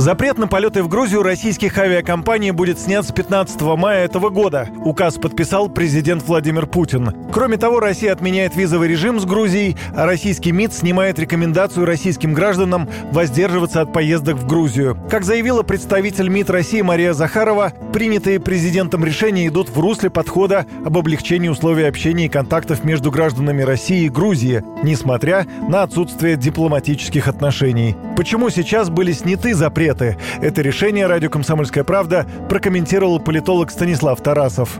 Запрет на полеты в Грузию российских авиакомпаний будет снят с 15 мая этого года. Указ подписал президент Владимир Путин. Кроме того, Россия отменяет визовый режим с Грузией, а российский МИД снимает рекомендацию российским гражданам воздерживаться от поездок в Грузию. Как заявила представитель МИД России Мария Захарова, принятые президентом решения идут в русле подхода об облегчении условий общения и контактов между гражданами России и Грузии, несмотря на отсутствие дипломатических отношений. Почему сейчас были сняты запреты. Это решение радио «Комсомольская правда» прокомментировал политолог Станислав Тарасов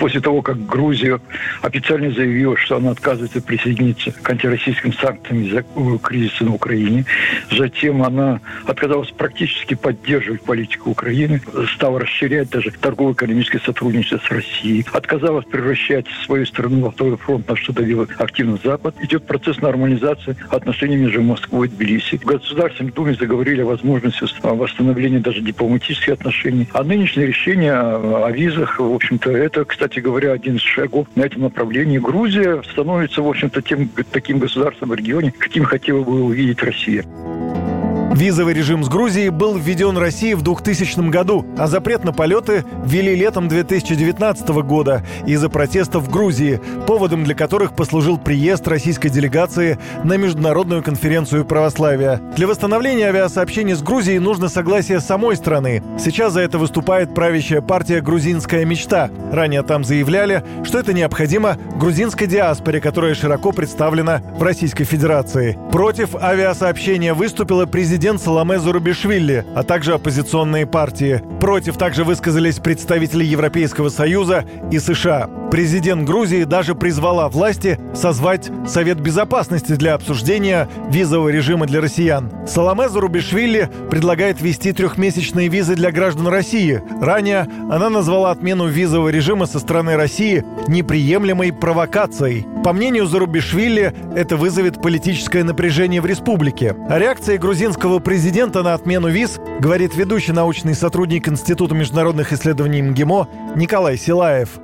после того, как Грузия официально заявила, что она отказывается присоединиться к антироссийским санкциям из-за кризиса на Украине. Затем она отказалась практически поддерживать политику Украины, стала расширять даже торгово-экономическое сотрудничество с Россией, отказалась превращать свою страну во второй фронт, на что давила активно Запад. Идет процесс нормализации отношений между Москвой и Тбилиси. В Государственной Думе заговорили о возможности восстановления даже дипломатических отношений. А нынешнее решение о визах, в общем-то, это, кстати, кстати говоря, один из шагов на этом направлении. Грузия становится, в общем-то, тем таким государством в регионе, каким хотела бы увидеть Россия. Визовый режим с Грузией был введен Россией в 2000 году, а запрет на полеты ввели летом 2019 года из-за протестов в Грузии, поводом для которых послужил приезд российской делегации на Международную конференцию православия. Для восстановления авиасообщений с Грузией нужно согласие самой страны. Сейчас за это выступает правящая партия «Грузинская мечта». Ранее там заявляли, что это необходимо грузинской диаспоре, которая широко представлена в Российской Федерации. Против авиасообщения выступила президент президент Саламе Зурабишвили, а также оппозиционные партии. Против также высказались представители Европейского Союза и США. Президент Грузии даже призвала власти созвать Совет Безопасности для обсуждения визового режима для россиян. Саламе Зарубишвили предлагает ввести трехмесячные визы для граждан России. Ранее она назвала отмену визового режима со стороны России неприемлемой провокацией. По мнению Зарубишвили, это вызовет политическое напряжение в республике. О реакции грузинского президента на отмену виз говорит ведущий научный сотрудник Института международных исследований МГИМО Николай Силаев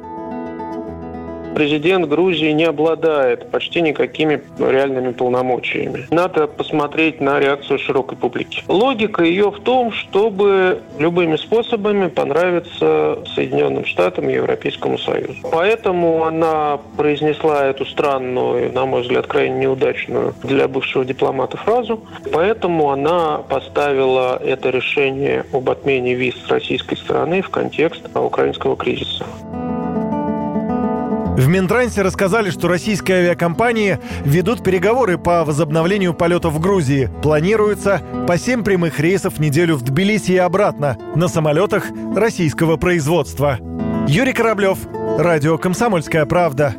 президент Грузии не обладает почти никакими реальными полномочиями. Надо посмотреть на реакцию широкой публики. Логика ее в том, чтобы любыми способами понравиться Соединенным Штатам и Европейскому Союзу. Поэтому она произнесла эту странную, на мой взгляд, крайне неудачную для бывшего дипломата фразу. Поэтому она поставила это решение об отмене виз с российской стороны в контекст украинского кризиса. В Минтрансе рассказали, что российские авиакомпании ведут переговоры по возобновлению полетов в Грузии. Планируется по 7 прямых рейсов в неделю в Тбилиси и обратно на самолетах российского производства. Юрий Кораблев, Радио «Комсомольская правда».